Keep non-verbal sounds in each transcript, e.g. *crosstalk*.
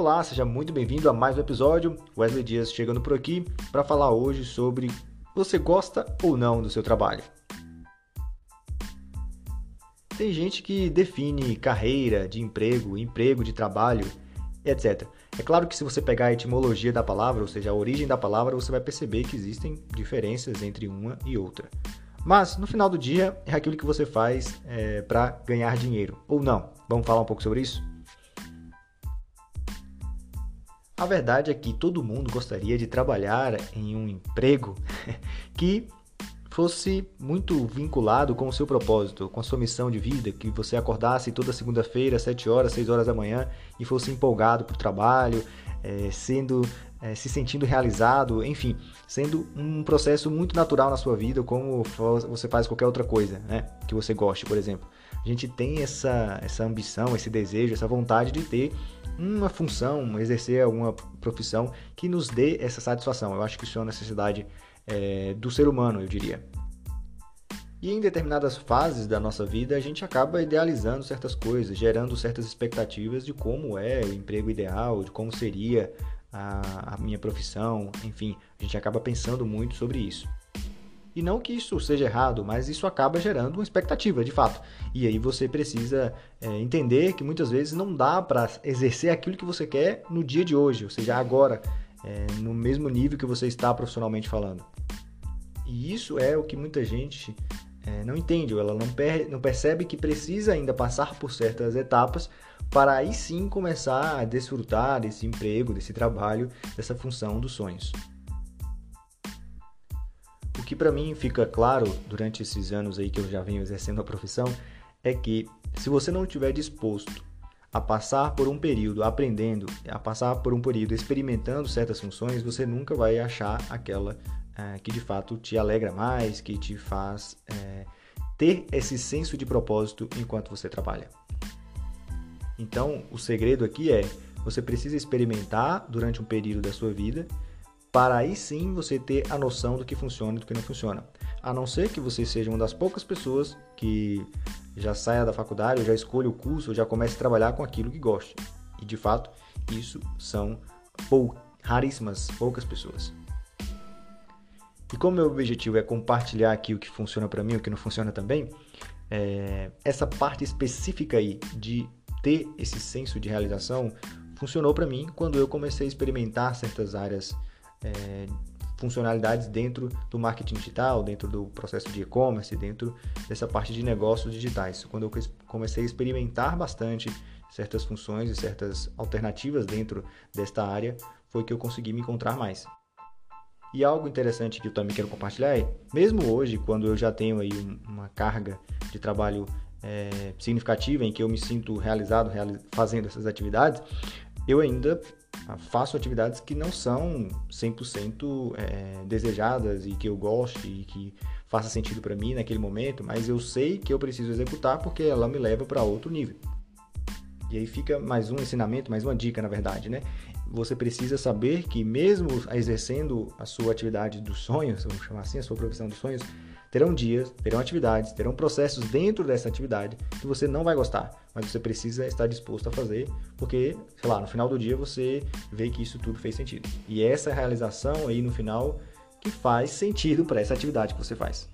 Olá, seja muito bem-vindo a mais um episódio. Wesley Dias chegando por aqui para falar hoje sobre você gosta ou não do seu trabalho. Tem gente que define carreira de emprego, emprego de trabalho, etc. É claro que se você pegar a etimologia da palavra, ou seja, a origem da palavra, você vai perceber que existem diferenças entre uma e outra. Mas no final do dia é aquilo que você faz é, para ganhar dinheiro, ou não. Vamos falar um pouco sobre isso? A verdade é que todo mundo gostaria de trabalhar em um emprego *laughs* que fosse muito vinculado com o seu propósito, com a sua missão de vida, que você acordasse toda segunda-feira, às 7 horas, 6 horas da manhã e fosse empolgado para o trabalho, é, sendo, é, se sentindo realizado, enfim, sendo um processo muito natural na sua vida, como você faz qualquer outra coisa, né, que você goste, por exemplo. A gente tem essa, essa ambição, esse desejo, essa vontade de ter uma função, exercer alguma profissão que nos dê essa satisfação. Eu acho que isso é uma necessidade é, do ser humano, eu diria. E em determinadas fases da nossa vida, a gente acaba idealizando certas coisas, gerando certas expectativas de como é o emprego ideal, de como seria a, a minha profissão, enfim, a gente acaba pensando muito sobre isso. E não que isso seja errado, mas isso acaba gerando uma expectativa, de fato. E aí você precisa é, entender que muitas vezes não dá para exercer aquilo que você quer no dia de hoje, ou seja, agora, é, no mesmo nível que você está profissionalmente falando. E isso é o que muita gente é, não entende, ela não, per não percebe que precisa ainda passar por certas etapas para aí sim começar a desfrutar desse emprego, desse trabalho, dessa função dos sonhos. Que para mim fica claro durante esses anos aí que eu já venho exercendo a profissão é que se você não estiver disposto a passar por um período aprendendo, a passar por um período experimentando certas funções, você nunca vai achar aquela é, que de fato te alegra mais, que te faz é, ter esse senso de propósito enquanto você trabalha. Então, o segredo aqui é você precisa experimentar durante um período da sua vida para aí sim você ter a noção do que funciona e do que não funciona. A não ser que você seja uma das poucas pessoas que já saia da faculdade, ou já escolha o curso, ou já comece a trabalhar com aquilo que gosta. E de fato, isso são pou, raríssimas, poucas pessoas. E como meu objetivo é compartilhar aqui o que funciona para mim, o que não funciona também, é, essa parte específica aí de ter esse senso de realização funcionou para mim quando eu comecei a experimentar certas áreas é, funcionalidades dentro do marketing digital, dentro do processo de e-commerce, dentro dessa parte de negócios digitais. Quando eu comecei a experimentar bastante certas funções e certas alternativas dentro desta área, foi que eu consegui me encontrar mais. E algo interessante que eu também quero compartilhar é, mesmo hoje, quando eu já tenho aí uma carga de trabalho é, significativa em que eu me sinto realizado fazendo essas atividades, eu ainda faço atividades que não são 100% é, desejadas e que eu goste e que faça sentido para mim naquele momento, mas eu sei que eu preciso executar porque ela me leva para outro nível. E aí fica mais um ensinamento, mais uma dica, na verdade, né? Você precisa saber que mesmo exercendo a sua atividade dos sonhos, vamos chamar assim, a sua profissão dos sonhos, Terão dias, terão atividades, terão processos dentro dessa atividade que você não vai gostar, mas você precisa estar disposto a fazer, porque, sei lá, no final do dia você vê que isso tudo fez sentido. E essa realização aí no final que faz sentido para essa atividade que você faz.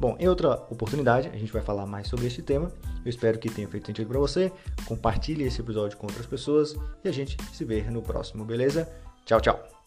Bom, em outra oportunidade a gente vai falar mais sobre este tema. Eu espero que tenha feito sentido para você. Compartilhe esse episódio com outras pessoas e a gente se vê no próximo, beleza? Tchau, tchau.